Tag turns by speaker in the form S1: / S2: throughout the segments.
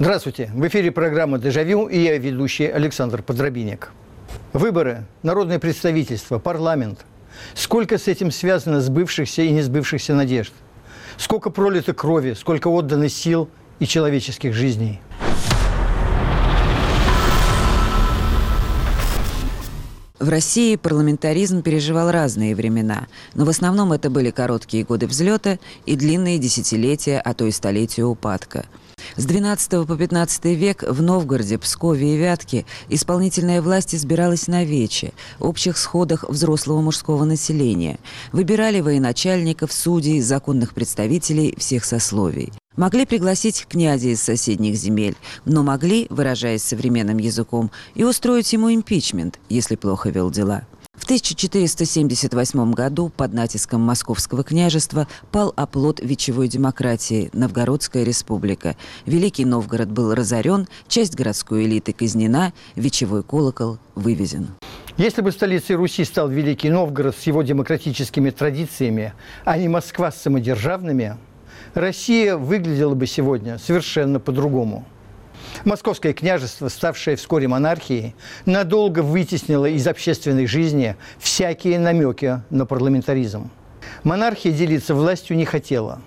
S1: Здравствуйте. В эфире программа «Дежавю» и я ведущий Александр Подробинник. Выборы, народное представительство, парламент. Сколько с этим связано сбывшихся и несбывшихся надежд? Сколько пролито крови, сколько отдано сил и человеческих жизней?
S2: В России парламентаризм переживал разные времена, но в основном это были короткие годы взлета и длинные десятилетия, а то и столетия упадка. С XII по XV век в Новгороде, Пскове и Вятке исполнительная власть избиралась на вече, общих сходах взрослого мужского населения. Выбирали военачальников, судей, законных представителей всех сословий. Могли пригласить князя из соседних земель, но могли, выражаясь современным языком, и устроить ему импичмент, если плохо вел дела. В 1478 году под натиском Московского княжества пал оплот вечевой демократии – Новгородская республика. Великий Новгород был разорен, часть городской элиты казнена, вечевой колокол вывезен.
S1: Если бы столицей Руси стал Великий Новгород с его демократическими традициями, а не Москва с самодержавными – Россия выглядела бы сегодня совершенно по-другому. Московское княжество, ставшее вскоре монархией, надолго вытеснило из общественной жизни всякие намеки на парламентаризм. Монархия делиться властью не хотела.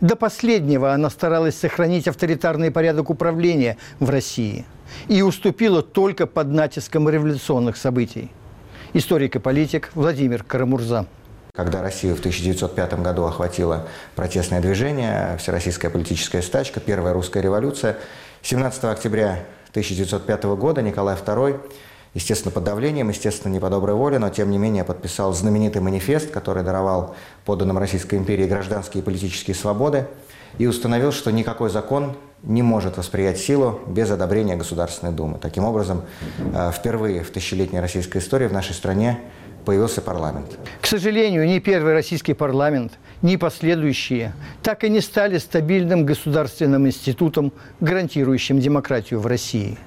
S1: До последнего она старалась сохранить авторитарный порядок управления в России и уступила только под натиском революционных событий. Историк и политик Владимир Карамурза.
S3: Когда Россию в 1905 году охватило протестное движение, всероссийская политическая стачка, первая русская революция, 17 октября 1905 года Николай II, естественно, под давлением, естественно, не по доброй воле, но тем не менее подписал знаменитый манифест, который даровал подданным Российской империи гражданские и политические свободы, и установил, что никакой закон не может восприять силу без одобрения Государственной Думы. Таким образом, э, впервые в тысячелетней российской истории в нашей стране появился парламент.
S1: К сожалению, ни первый российский парламент, ни последующие так и не стали стабильным государственным институтом, гарантирующим демократию в России.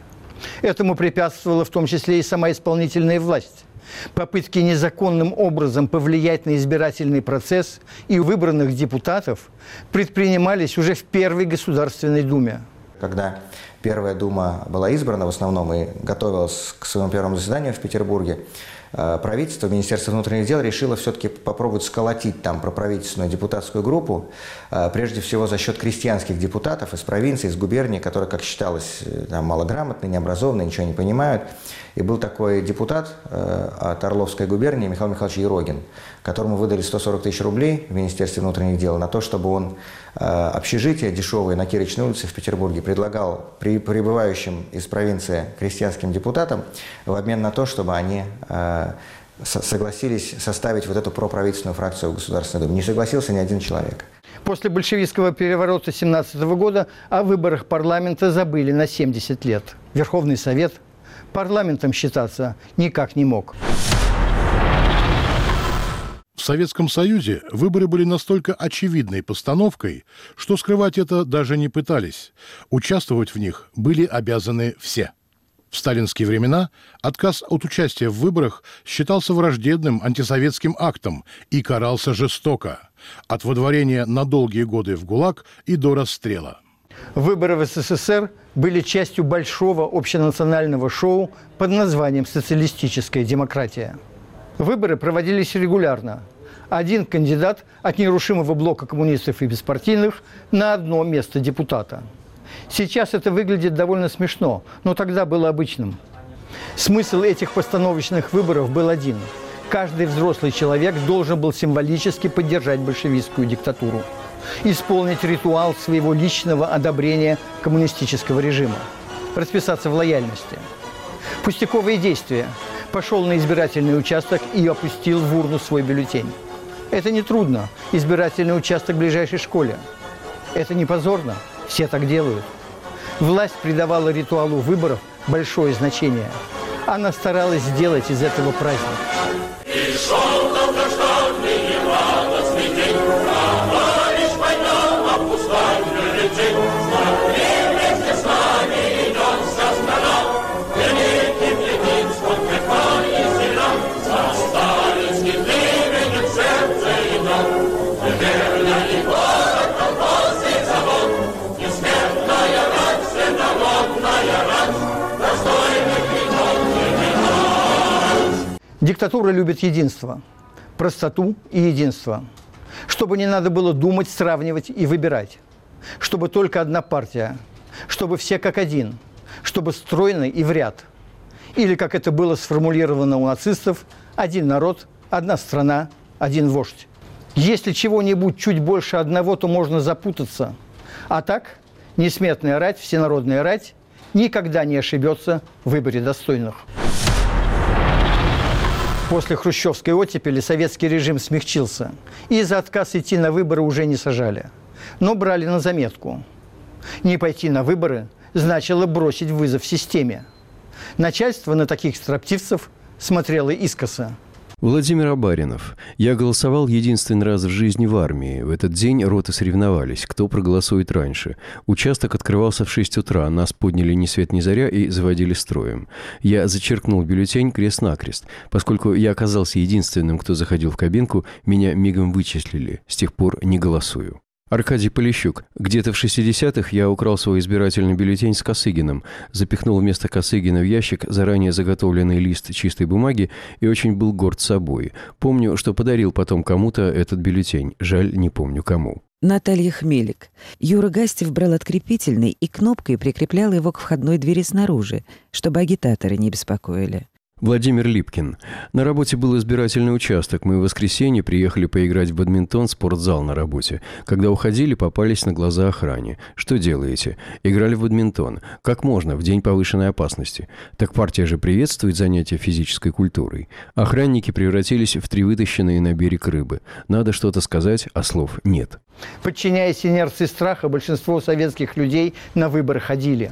S1: Этому препятствовала в том числе и сама исполнительная власть. Попытки незаконным образом повлиять на избирательный процесс и выбранных депутатов предпринимались уже в Первой Государственной Думе.
S3: Когда Первая Дума была избрана в основном и готовилась к своему первому заседанию в Петербурге, правительство, Министерство внутренних дел решило все-таки попробовать сколотить там проправительственную депутатскую группу, э, прежде всего за счет крестьянских депутатов из провинции, из губернии, которые, как считалось, э, там, малограмотные, необразованные, ничего не понимают. И был такой депутат от Орловской губернии Михаил Михайлович Ерогин, которому выдали 140 тысяч рублей в Министерстве внутренних дел на то, чтобы он общежитие дешевое на Кирочной улице в Петербурге предлагал при прибывающим из провинции крестьянским депутатам в обмен на то, чтобы они согласились составить вот эту проправительственную фракцию в Государственной Думе. Не согласился ни один человек.
S1: После большевистского переворота 17 года о выборах парламента забыли на 70 лет. Верховный Совет парламентом считаться никак не мог.
S4: В Советском Союзе выборы были настолько очевидной постановкой, что скрывать это даже не пытались. Участвовать в них были обязаны все. В сталинские времена отказ от участия в выборах считался враждебным антисоветским актом и карался жестоко – от водворения на долгие годы в ГУЛАГ и до расстрела.
S1: Выборы в СССР были частью большого общенационального шоу под названием «Социалистическая демократия». Выборы проводились регулярно. Один кандидат от нерушимого блока коммунистов и беспартийных на одно место депутата – Сейчас это выглядит довольно смешно, но тогда было обычным. Смысл этих постановочных выборов был один. Каждый взрослый человек должен был символически поддержать большевистскую диктатуру, исполнить ритуал своего личного одобрения коммунистического режима, расписаться в лояльности. Пустяковые действия. Пошел на избирательный участок и опустил в урну свой бюллетень. Это не трудно. Избирательный участок в ближайшей школе. Это не позорно. Все так делают. Власть придавала ритуалу выборов большое значение. Она старалась сделать из этого праздник. Диктатура любит единство, простоту и единство. Чтобы не надо было думать, сравнивать и выбирать. Чтобы только одна партия. Чтобы все как один. Чтобы стройно и в ряд. Или, как это было сформулировано у нацистов, один народ, одна страна, один вождь. Если чего-нибудь чуть больше одного, то можно запутаться. А так, несметная рать, всенародная рать никогда не ошибется в выборе достойных. После хрущевской оттепели советский режим смягчился, и за отказ идти на выборы уже не сажали. Но брали на заметку. Не пойти на выборы значило бросить вызов системе. Начальство на таких строптивцев смотрело искоса –
S5: Владимир Абаринов. Я голосовал единственный раз в жизни в армии. В этот день роты соревновались, кто проголосует раньше. Участок открывался в 6 утра, нас подняли ни свет ни заря и заводили строем. Я зачеркнул бюллетень крест-накрест. Поскольку я оказался единственным, кто заходил в кабинку, меня мигом вычислили. С тех пор не голосую. Аркадий Полищук. Где-то в 60-х я украл свой избирательный бюллетень с Косыгиным, запихнул вместо Косыгина в ящик заранее заготовленный лист чистой бумаги и очень был горд собой. Помню, что подарил потом кому-то этот бюллетень. Жаль, не помню кому.
S2: Наталья Хмелик. Юра Гастев брал открепительный и кнопкой прикреплял его к входной двери снаружи, чтобы агитаторы не беспокоили.
S5: Владимир Липкин. На работе был избирательный участок. Мы в воскресенье приехали поиграть в бадминтон спортзал на работе. Когда уходили, попались на глаза охране. Что делаете? Играли в бадминтон. Как можно, в день повышенной опасности? Так партия же приветствует занятия физической культурой. Охранники превратились в три вытащенные на берег рыбы. Надо что-то сказать, а слов нет.
S1: Подчиняясь инерции страха, большинство советских людей на выборы ходили.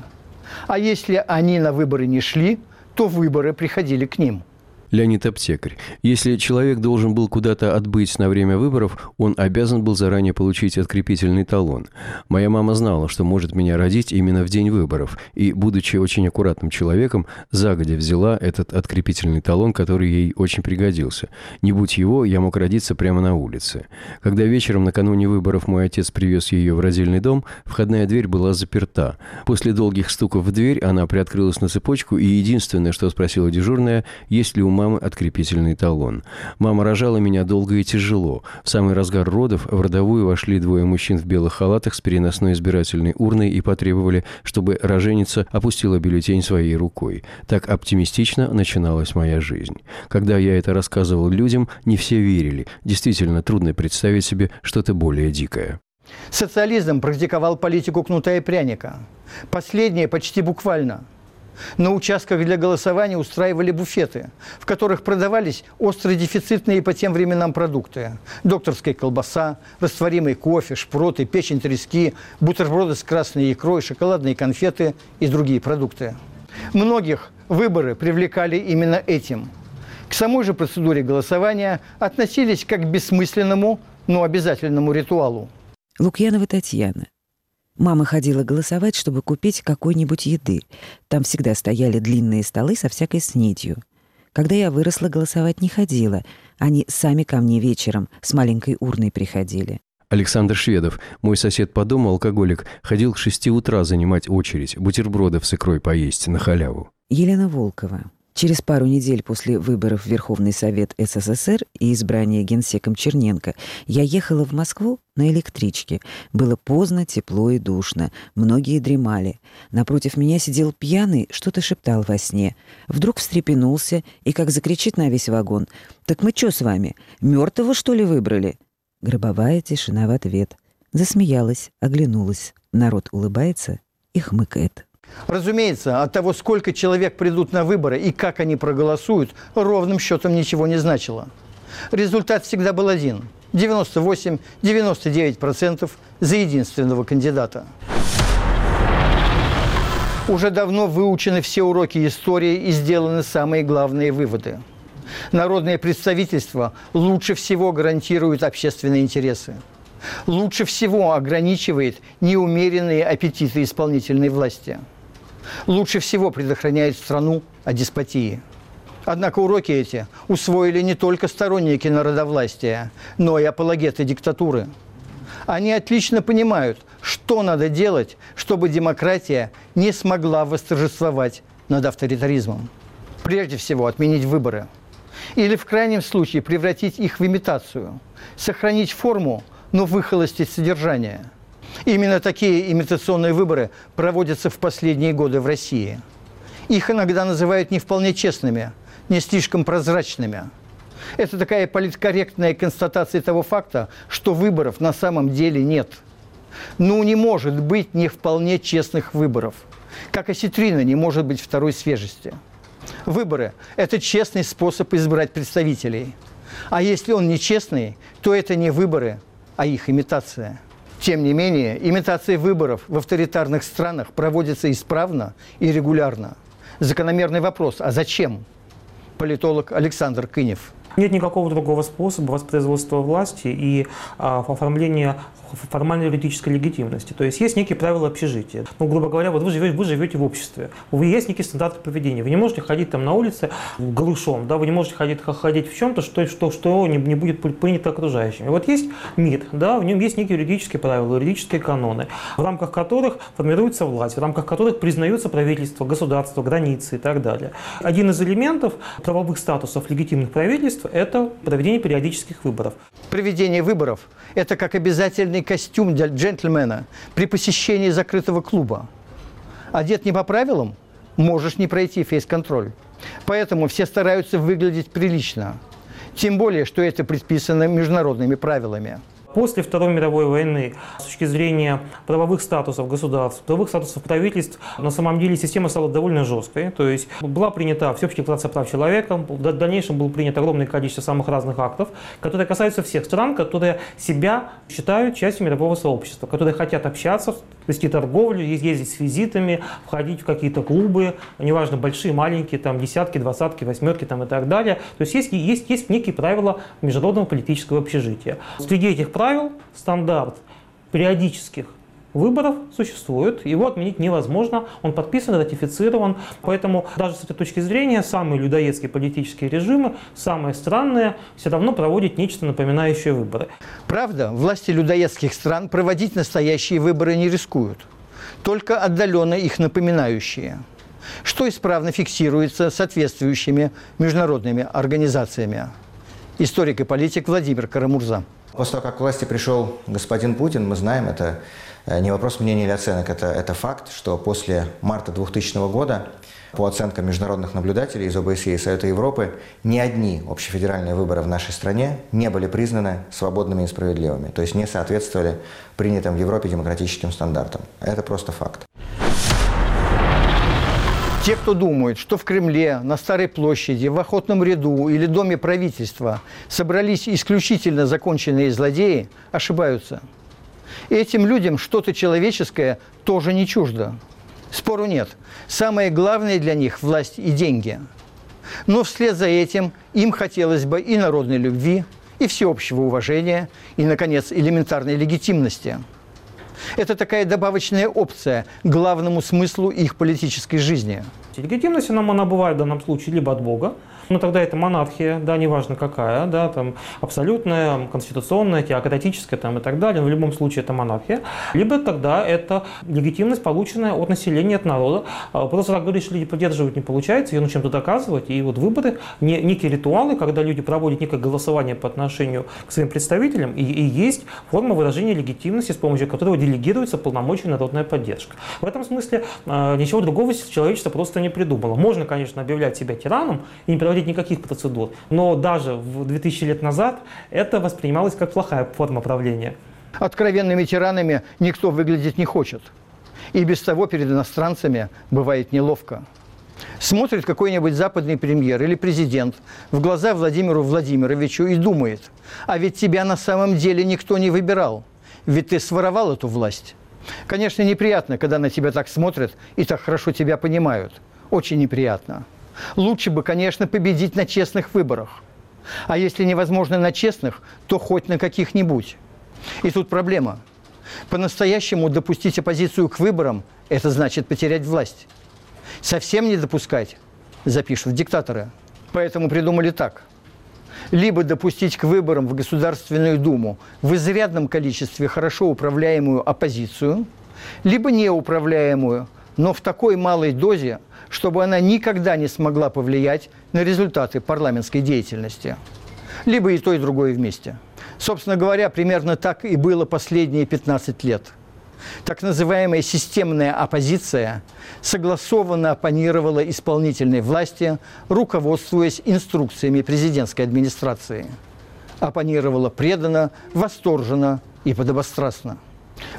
S1: А если они на выборы не шли – то выборы приходили к ним –
S5: Леонид Аптекарь. Если человек должен был куда-то отбыть на время выборов, он обязан был заранее получить открепительный талон. Моя мама знала, что может меня родить именно в день выборов, и, будучи очень аккуратным человеком, загодя взяла этот открепительный талон, который ей очень пригодился. Не будь его, я мог родиться прямо на улице. Когда вечером накануне выборов мой отец привез ее в родильный дом, входная дверь была заперта. После долгих стуков в дверь она приоткрылась на цепочку, и единственное, что спросила дежурная, есть ли у мамы мамы открепительный талон. Мама рожала меня долго и тяжело. В самый разгар родов в родовую вошли двое мужчин в белых халатах с переносной избирательной урной и потребовали, чтобы роженица опустила бюллетень своей рукой. Так оптимистично начиналась моя жизнь. Когда я это рассказывал людям, не все верили. Действительно, трудно представить себе что-то более дикое.
S1: Социализм практиковал политику кнута и пряника. Последнее почти буквально – на участках для голосования устраивали буфеты, в которых продавались остродефицитные по тем временам продукты. Докторская колбаса, растворимый кофе, шпроты, печень трески, бутерброды с красной икрой, шоколадные конфеты и другие продукты. Многих выборы привлекали именно этим. К самой же процедуре голосования относились как к бессмысленному, но обязательному ритуалу.
S2: Лукьянова Татьяна. Мама ходила голосовать, чтобы купить какой-нибудь еды. Там всегда стояли длинные столы со всякой снедью. Когда я выросла, голосовать не ходила. Они сами ко мне вечером с маленькой урной приходили.
S5: Александр Шведов, мой сосед по дому, алкоголик, ходил к шести утра занимать очередь, бутербродов с икрой поесть на халяву.
S2: Елена Волкова. Через пару недель после выборов в Верховный Совет СССР и избрания генсеком Черненко я ехала в Москву на электричке. Было поздно, тепло и душно. Многие дремали. Напротив меня сидел пьяный, что-то шептал во сне. Вдруг встрепенулся и как закричит на весь вагон. «Так мы что с вами? Мертвого, что ли, выбрали?» Гробовая тишина в ответ. Засмеялась, оглянулась. Народ улыбается и хмыкает.
S1: Разумеется, от того, сколько человек придут на выборы и как они проголосуют, ровным счетом ничего не значило. Результат всегда был один – 98-99% за единственного кандидата. Уже давно выучены все уроки истории и сделаны самые главные выводы. Народное представительство лучше всего гарантирует общественные интересы. Лучше всего ограничивает неумеренные аппетиты исполнительной власти – лучше всего предохраняет страну от деспотии. Однако уроки эти усвоили не только сторонники народовластия, но и апологеты диктатуры. Они отлично понимают, что надо делать, чтобы демократия не смогла восторжествовать над авторитаризмом. Прежде всего, отменить выборы. Или в крайнем случае превратить их в имитацию, сохранить форму, но выхолостить содержание. Именно такие имитационные выборы проводятся в последние годы в России. Их иногда называют не вполне честными, не слишком прозрачными. Это такая политкорректная констатация того факта, что выборов на самом деле нет. Ну, не может быть не вполне честных выборов. Как осетрина не может быть второй свежести. Выборы – это честный способ избрать представителей. А если он нечестный, то это не выборы, а их имитация. Тем не менее, имитация выборов в авторитарных странах проводится исправно и регулярно. Закономерный вопрос – а зачем? Политолог Александр Кынев.
S6: Нет никакого другого способа воспроизводства власти и а, оформления формальной юридической легитимности. То есть есть некие правила общежития. Ну, грубо говоря, вот вы живете, вы живете в обществе, вы есть некие стандарты поведения. Вы не можете ходить там на улице голышом, да, вы не можете ходить, ходить в чем-то, что, что, что не, не будет принято окружающими. Вот есть МИД, да, в нем есть некие юридические правила, юридические каноны, в рамках которых формируется власть, в рамках которых признаются правительство, государство, границы и так далее. Один из элементов правовых статусов легитимных правительств – это проведение периодических выборов.
S1: Проведение выборов – это как обязательный костюм для джентльмена при посещении закрытого клуба. Одет не по правилам – можешь не пройти фейс-контроль. Поэтому все стараются выглядеть прилично. Тем более, что это предписано международными правилами.
S6: После Второй мировой войны, с точки зрения правовых статусов государств, правовых статусов правительств, на самом деле система стала довольно жесткой. То есть была принята Всеобщая декларация прав человека, в дальнейшем было принято огромное количество самых разных актов, которые касаются всех стран, которые себя считают частью мирового сообщества, которые хотят общаться, вести торговлю, ездить с визитами, входить в какие-то клубы, неважно, большие, маленькие, там, десятки, двадцатки, восьмерки там, и так далее. То есть есть, есть, есть некие правила международного политического общежития. Среди этих правил стандарт периодических выборов существует, его отменить невозможно, он подписан, ратифицирован, поэтому даже с этой точки зрения самые людоедские политические режимы, самые странные, все равно проводят нечто напоминающее выборы.
S1: Правда, власти людоедских стран проводить настоящие выборы не рискуют, только отдаленно их напоминающие, что исправно фиксируется соответствующими международными организациями. Историк и политик Владимир Карамурза.
S3: После того, как к власти пришел господин Путин, мы знаем, это не вопрос мнения или оценок, это, это факт, что после марта 2000 года, по оценкам международных наблюдателей из ОБСЕ и Совета Европы, ни одни общефедеральные выборы в нашей стране не были признаны свободными и справедливыми, то есть не соответствовали принятым в Европе демократическим стандартам. Это просто факт.
S1: Те, кто думает, что в Кремле, на Старой площади, в Охотном ряду или Доме правительства собрались исключительно законченные злодеи, ошибаются. Этим людям что-то человеческое тоже не чуждо. Спору нет. Самое главное для них – власть и деньги. Но вслед за этим им хотелось бы и народной любви, и всеобщего уважения, и, наконец, элементарной легитимности – это такая добавочная опция к главному смыслу их политической жизни.
S6: Легитимность нам она бывает в данном случае либо от Бога, но тогда это монархия, да, неважно какая, да, там абсолютная, конституционная, теократическая там, и так далее, но в любом случае это монархия, либо тогда это легитимность, полученная от населения, от народа. А, просто так говоришь, люди поддерживать не получается, ее нужно чем-то доказывать, и вот выборы, не, некие ритуалы, когда люди проводят некое голосование по отношению к своим представителям, и, и есть форма выражения легитимности, с помощью которого делегируется полномочия народная поддержка. В этом смысле э, ничего другого человечество просто не придумало. Можно, конечно, объявлять себя тираном и не проводить никаких процедур, но даже в 2000 лет назад это воспринималось как плохая форма правления.
S1: Откровенными тиранами никто выглядеть не хочет. И без того перед иностранцами бывает неловко. Смотрит какой-нибудь западный премьер или президент в глаза Владимиру Владимировичу и думает, а ведь тебя на самом деле никто не выбирал, ведь ты своровал эту власть. Конечно, неприятно, когда на тебя так смотрят и так хорошо тебя понимают. Очень неприятно. Лучше бы, конечно, победить на честных выборах. А если невозможно на честных, то хоть на каких-нибудь. И тут проблема. По-настоящему допустить оппозицию к выборам – это значит потерять власть. Совсем не допускать – запишут диктаторы. Поэтому придумали так. Либо допустить к выборам в Государственную Думу в изрядном количестве хорошо управляемую оппозицию, либо неуправляемую, но в такой малой дозе, чтобы она никогда не смогла повлиять на результаты парламентской деятельности. Либо и то, и другое вместе. Собственно говоря, примерно так и было последние 15 лет. Так называемая системная оппозиция согласованно оппонировала исполнительной власти, руководствуясь инструкциями президентской администрации. Оппонировала преданно, восторженно и подобострастно.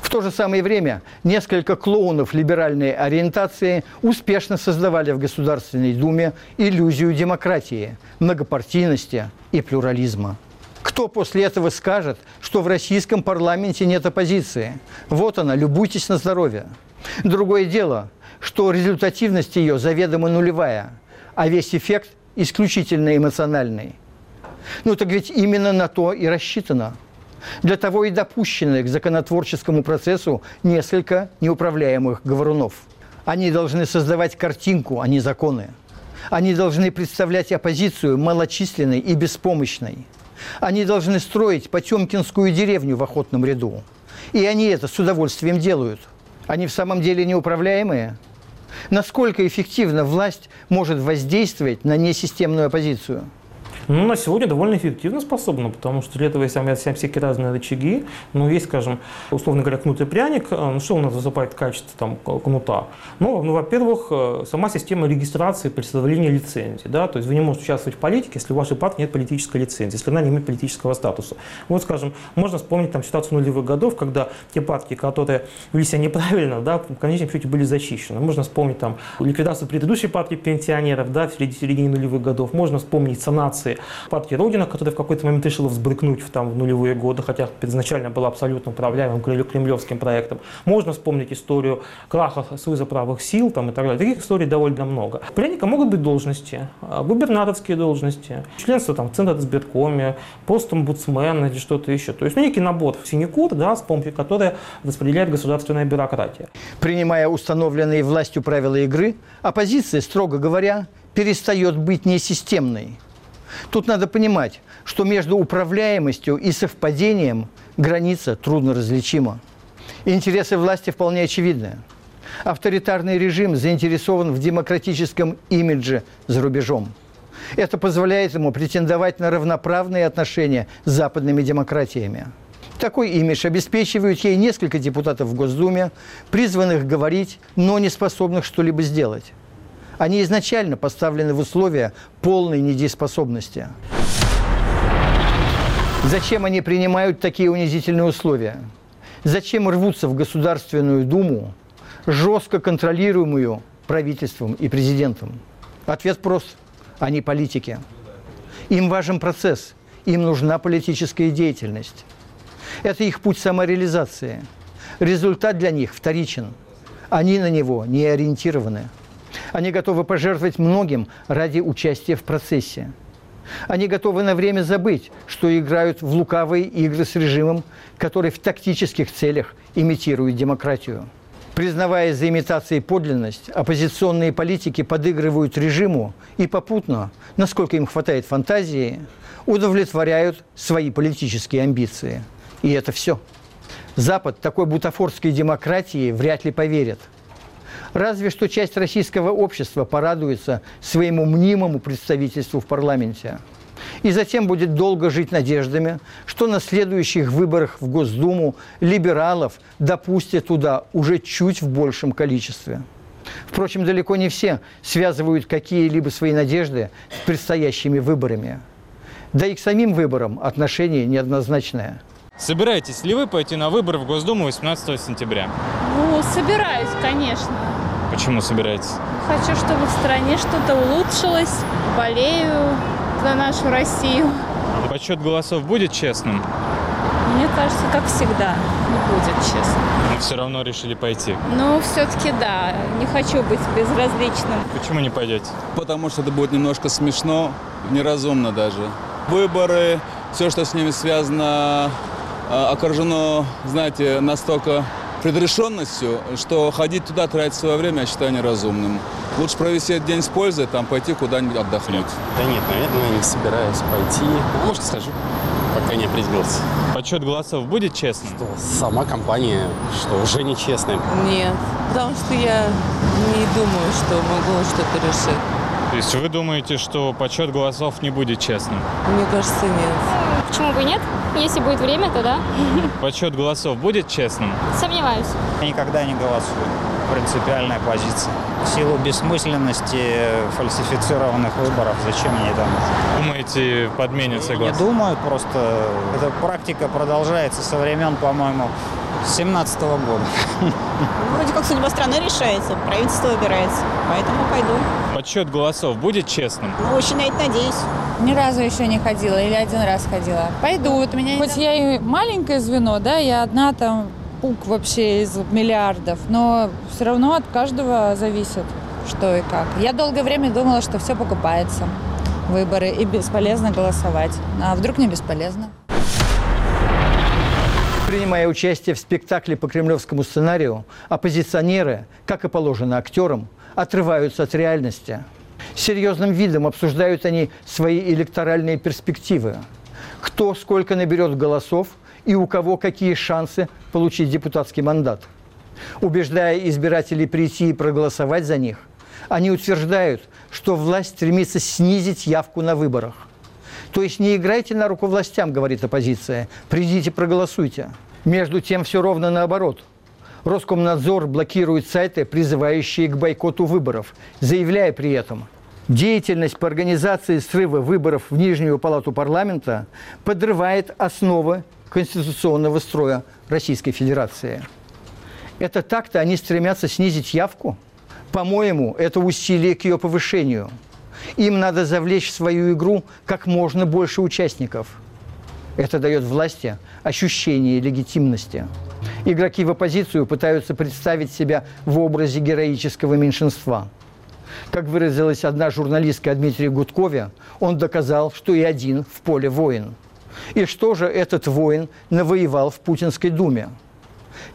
S1: В то же самое время несколько клоунов либеральной ориентации успешно создавали в Государственной Думе иллюзию демократии, многопартийности и плюрализма. Кто после этого скажет, что в российском парламенте нет оппозиции? Вот она, любуйтесь на здоровье. Другое дело, что результативность ее заведомо нулевая, а весь эффект исключительно эмоциональный. Ну так ведь именно на то и рассчитано – для того и допущены к законотворческому процессу несколько неуправляемых говорунов. Они должны создавать картинку, а не законы. Они должны представлять оппозицию малочисленной и беспомощной. Они должны строить Потемкинскую деревню в охотном ряду. И они это с удовольствием делают. Они в самом деле неуправляемые? Насколько эффективно власть может воздействовать на несистемную оппозицию?
S6: Ну, на сегодня довольно эффективно способна, потому что для этого есть всякие разные рычаги. Ну, есть, скажем, условно говоря, кнут и пряник. Э, ну, что у нас выступает в качестве там, кнута? Ну, ну, во-первых, э, сама система регистрации при составлении лицензии. Да? То есть вы не можете участвовать в политике, если у вашей партии нет политической лицензии, если она не имеет политического статуса. Вот, скажем, можно вспомнить там, ситуацию нулевых годов, когда те партии, которые вели себя неправильно, да, в конечном счете были защищены. Можно вспомнить там, ликвидацию предыдущей партии пенсионеров да, в середине нулевых годов. Можно вспомнить санации партии Родина, которая в какой-то момент решила взбрыкнуть в, там, в нулевые годы, хотя изначально была абсолютно управляемым кремлевским проектом. Можно вспомнить историю краха Союза правых сил там, и так далее. Таких историй довольно много. Пряника могут быть должности, а, губернаторские должности, членство там, в Центре избиркоме, пост омбудсмена или что-то еще. То есть ну, некий набор синекур, да, с помощью которой распределяет государственная бюрократия.
S1: Принимая установленные властью правила игры, оппозиция, строго говоря, перестает быть несистемной. Тут надо понимать, что между управляемостью и совпадением граница трудно различима. Интересы власти вполне очевидны. Авторитарный режим заинтересован в демократическом имидже за рубежом. Это позволяет ему претендовать на равноправные отношения с западными демократиями. Такой имидж обеспечивают ей несколько депутатов в Госдуме, призванных говорить, но не способных что-либо сделать. Они изначально поставлены в условия полной недееспособности. Зачем они принимают такие унизительные условия? Зачем рвутся в Государственную Думу, жестко контролируемую правительством и президентом? Ответ прост. Они политики. Им важен процесс, им нужна политическая деятельность. Это их путь самореализации. Результат для них вторичен. Они на него не ориентированы. Они готовы пожертвовать многим ради участия в процессе. Они готовы на время забыть, что играют в лукавые игры с режимом, который в тактических целях имитирует демократию. Признавая за имитацией подлинность, оппозиционные политики подыгрывают режиму и попутно, насколько им хватает фантазии, удовлетворяют свои политические амбиции. И это все. Запад такой бутафорской демократии вряд ли поверит – Разве что часть российского общества порадуется своему мнимому представительству в парламенте. И затем будет долго жить надеждами, что на следующих выборах в Госдуму либералов допустят туда уже чуть в большем количестве. Впрочем, далеко не все связывают какие-либо свои надежды с предстоящими выборами. Да и к самим выборам отношение неоднозначное.
S7: Собираетесь ли вы пойти на выборы в Госдуму 18 сентября?
S8: Ну, собираюсь, конечно.
S7: Почему собираетесь?
S8: Хочу, чтобы в стране что-то улучшилось. Болею за нашу Россию.
S7: Подсчет голосов будет честным?
S8: Мне кажется, как всегда, не будет честно.
S7: Но все равно решили пойти?
S8: Ну, все-таки да. Не хочу быть безразличным.
S7: Почему не пойдете?
S9: Потому что это будет немножко смешно, неразумно даже. Выборы, все, что с ними связано, а, окружено, знаете, настолько предрешенностью, что ходить туда, тратить свое время, я считаю неразумным. Лучше провести этот день с пользой, там пойти куда-нибудь отдохнуть.
S10: Да нет, наверное, не собираюсь пойти. Может, схожу, пока не определился.
S7: Подсчет голосов будет честным?
S10: Что сама компания, что уже нечестная.
S11: Нет, потому что я не думаю, что могу что-то решить.
S7: То есть вы думаете, что подсчет голосов не будет честным?
S11: Мне кажется, нет.
S12: Почему бы и нет? Если будет время, то да.
S7: Подсчет голосов будет честным?
S12: Сомневаюсь.
S13: Никогда не голосую. Принципиальная позиция. В силу бессмысленности фальсифицированных выборов, зачем мне это нужно?
S7: Думаете, подменится
S13: Не
S7: голос?
S13: думаю, просто эта практика продолжается со времен, по-моему, 17 года.
S14: Вроде как судьба страны решается, правительство выбирается, поэтому пойду.
S7: Подсчет голосов будет честным?
S14: Ну, очень на это надеюсь.
S15: Ни разу еще не ходила или один раз ходила. Пойду. Вот меня Хоть я и маленькое звено, да, я одна там пук вообще из миллиардов, но все равно от каждого зависит, что и как. Я долгое время думала, что все покупается, выборы, и бесполезно голосовать. А вдруг не бесполезно?
S1: Принимая участие в спектакле по кремлевскому сценарию, оппозиционеры, как и положено актерам, отрываются от реальности. Серьезным видом обсуждают они свои электоральные перспективы. Кто сколько наберет голосов и у кого какие шансы получить депутатский мандат. Убеждая избирателей прийти и проголосовать за них, они утверждают, что власть стремится снизить явку на выборах. То есть не играйте на руку властям, говорит оппозиция, придите проголосуйте. Между тем все ровно наоборот. Роскомнадзор блокирует сайты, призывающие к бойкоту выборов, заявляя при этом, деятельность по организации срыва выборов в Нижнюю палату парламента подрывает основы конституционного строя Российской Федерации. Это так-то они стремятся снизить явку? По-моему, это усилие к ее повышению. Им надо завлечь в свою игру как можно больше участников. Это дает власти ощущение легитимности. Игроки в оппозицию пытаются представить себя в образе героического меньшинства. Как выразилась одна журналистка о Дмитрии Гудкове, он доказал, что и один в поле воин. И что же этот воин навоевал в Путинской думе?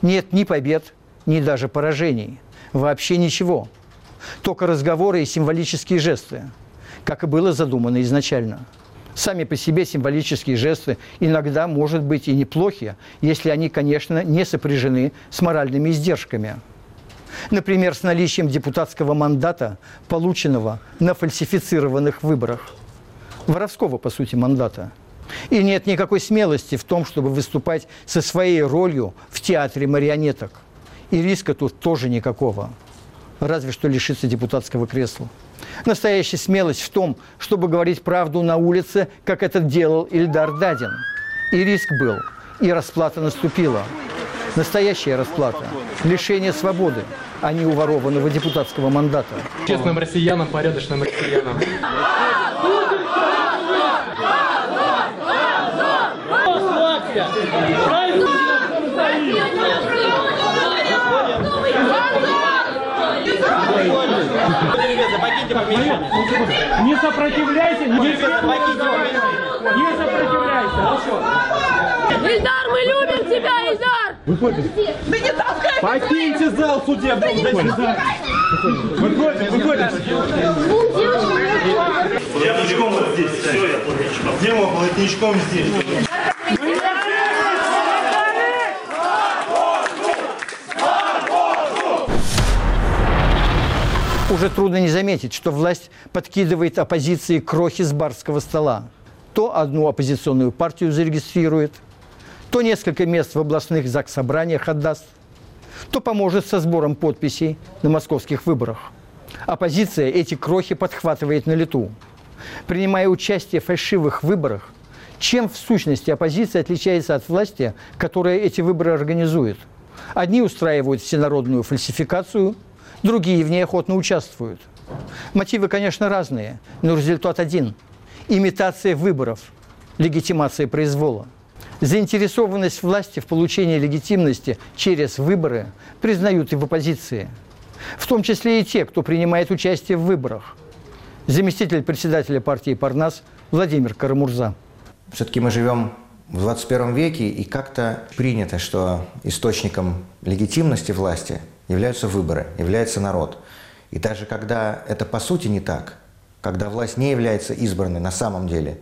S1: Нет ни побед, ни даже поражений. Вообще ничего. Только разговоры и символические жесты, как и было задумано изначально. Сами по себе символические жесты иногда, может быть, и неплохи, если они, конечно, не сопряжены с моральными издержками. Например, с наличием депутатского мандата, полученного на фальсифицированных выборах. Воровского, по сути, мандата. И нет никакой смелости в том, чтобы выступать со своей ролью в театре марионеток. И риска тут тоже никакого. Разве что лишиться депутатского кресла. Настоящая смелость в том, чтобы говорить правду на улице, как это делал Ильдар Дадин. И риск был, и расплата наступила. Настоящая расплата – лишение свободы, а не уворованного депутатского мандата.
S16: Честным россиянам, порядочным россиянам.
S17: Не сопротивляйся, не, не сопротивляйся.
S12: Ильдар, мы любим тебя, Ильдар!
S17: Выходим.
S12: Да не толкай!
S17: Покиньте зал судебного заседания. Выходим, выходим.
S18: Я плотничком вот здесь. Все, я плотничком. Дима плотничком здесь.
S1: Уже трудно не заметить, что власть подкидывает оппозиции крохи с барского стола. То одну оппозиционную партию зарегистрирует, то несколько мест в областных ЗАГС-собраниях отдаст, то поможет со сбором подписей на московских выборах. Оппозиция эти крохи подхватывает на лету. Принимая участие в фальшивых выборах, чем в сущности оппозиция отличается от власти, которая эти выборы организует? Одни устраивают всенародную фальсификацию, другие в ней охотно участвуют. Мотивы, конечно, разные, но результат один – имитация выборов, легитимация произвола. Заинтересованность власти в получении легитимности через выборы признают и в оппозиции. В том числе и те, кто принимает участие в выборах. Заместитель председателя партии «Парнас» Владимир Карамурза.
S3: Все-таки мы живем в 21 веке и как-то принято, что источником легитимности власти являются выборы, является народ. И даже когда это по сути не так, когда власть не является избранной на самом деле,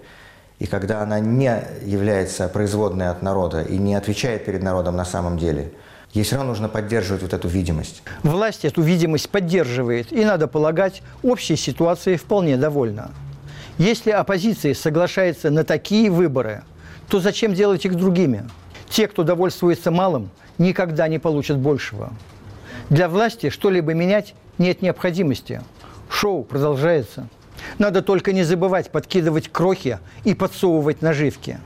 S3: и когда она не является производной от народа и не отвечает перед народом на самом деле, ей все равно нужно поддерживать вот эту видимость.
S1: Власть эту видимость поддерживает, и, надо полагать, общей ситуацией вполне довольна. Если оппозиция соглашается на такие выборы, то зачем делать их другими? Те, кто довольствуется малым, никогда не получат большего. Для власти что-либо менять нет необходимости. Шоу продолжается. Надо только не забывать подкидывать крохи и подсовывать наживки.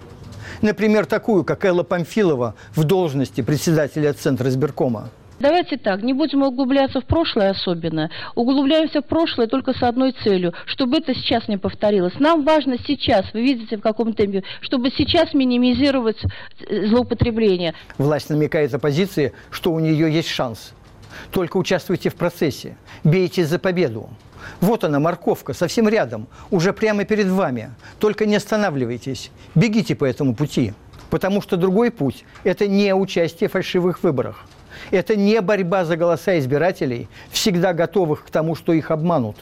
S1: Например, такую, как Элла Памфилова в должности председателя Центра избиркома.
S19: Давайте так, не будем углубляться в прошлое особенно. Углубляемся в прошлое только с одной целью, чтобы это сейчас не повторилось. Нам важно сейчас, вы видите в каком темпе, чтобы сейчас минимизировать э, злоупотребление.
S1: Власть намекает оппозиции, что у нее есть шанс. Только участвуйте в процессе, бейте за победу. Вот она, морковка, совсем рядом, уже прямо перед вами. Только не останавливайтесь, бегите по этому пути. Потому что другой путь – это не участие в фальшивых выборах. Это не борьба за голоса избирателей, всегда готовых к тому, что их обманут.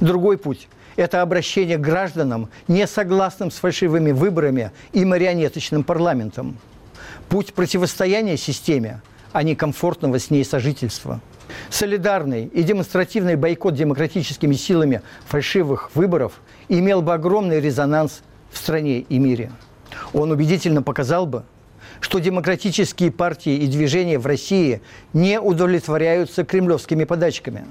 S1: Другой путь – это обращение к гражданам, не согласным с фальшивыми выборами и марионеточным парламентом. Путь противостояния системе, а не комфортного с ней сожительства. Солидарный и демонстративный бойкот демократическими силами фальшивых выборов имел бы огромный резонанс в стране и мире. Он убедительно показал бы, что демократические партии и движения в России не удовлетворяются кремлевскими подачками,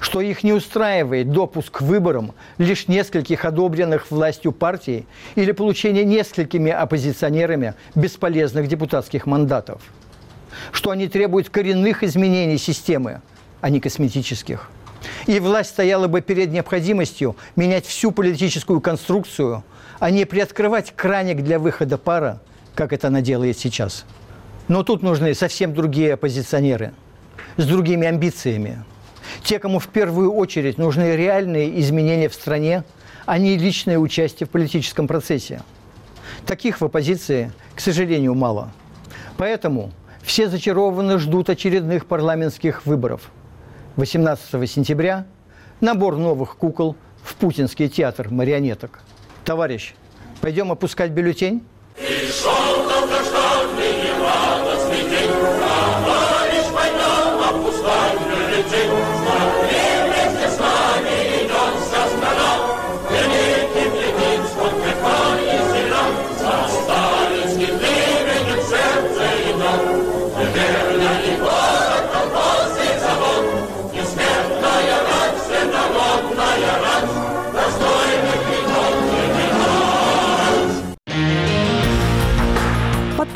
S1: что их не устраивает допуск к выборам лишь нескольких одобренных властью партий или получение несколькими оппозиционерами бесполезных депутатских мандатов – что они требуют коренных изменений системы, а не косметических. И власть стояла бы перед необходимостью менять всю политическую конструкцию, а не приоткрывать краник для выхода пара, как это она делает сейчас. Но тут нужны совсем другие оппозиционеры, с другими амбициями. Те, кому в первую очередь нужны реальные изменения в стране, а не личное участие в политическом процессе. Таких в оппозиции, к сожалению, мало. Поэтому все зачарованно ждут очередных парламентских выборов. 18 сентября набор новых кукол в Путинский театр марионеток. Товарищ, пойдем опускать бюллетень?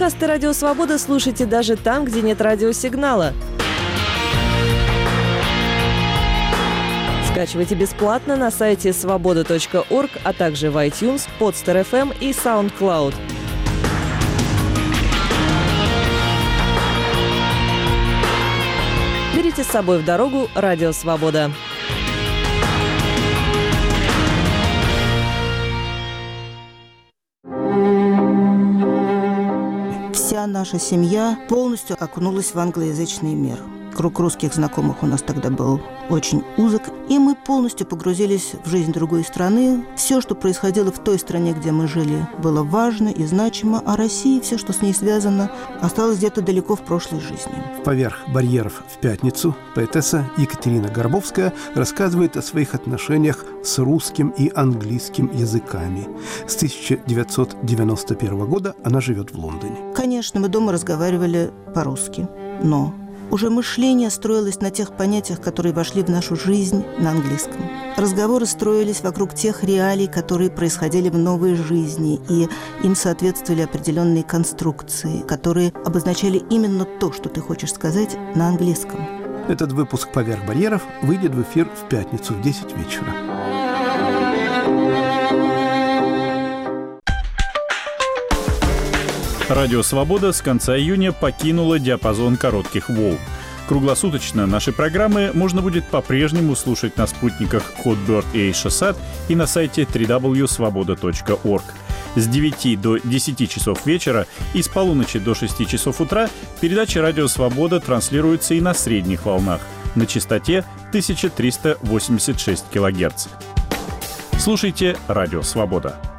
S20: Подкасты «Радио Свобода» слушайте даже там, где нет радиосигнала. Скачивайте бесплатно на сайте свобода.орг, а также в iTunes, Podster.fm и SoundCloud. Берите с собой в дорогу «Радио Свобода».
S21: Наша семья полностью окунулась в англоязычный мир. Круг русских знакомых у нас тогда был очень узок, и мы полностью погрузились в жизнь другой страны. Все, что происходило в той стране, где мы жили, было важно и значимо, а Россия, все, что с ней связано, осталось где-то далеко в прошлой жизни.
S22: Поверх барьеров в пятницу поэтесса Екатерина Горбовская рассказывает о своих отношениях с русским и английским языками. С 1991 года она живет в Лондоне.
S21: Конечно, мы дома разговаривали по-русски, но уже мышление строилось на тех понятиях, которые вошли в нашу жизнь на английском. Разговоры строились вокруг тех реалий, которые происходили в новой жизни, и им соответствовали определенные конструкции, которые обозначали именно то, что ты хочешь сказать на английском.
S22: Этот выпуск «Поверх барьеров» выйдет в эфир в пятницу в 10 вечера.
S23: Радио «Свобода» с конца июня покинула диапазон коротких волн. Круглосуточно наши программы можно будет по-прежнему слушать на спутниках Hotbird и Эйшасат и на сайте www.svoboda.org. С 9 до 10 часов вечера и с полуночи до 6 часов утра передача «Радио Свобода» транслируется и на средних волнах на частоте 1386 кГц. Слушайте «Радио Свобода».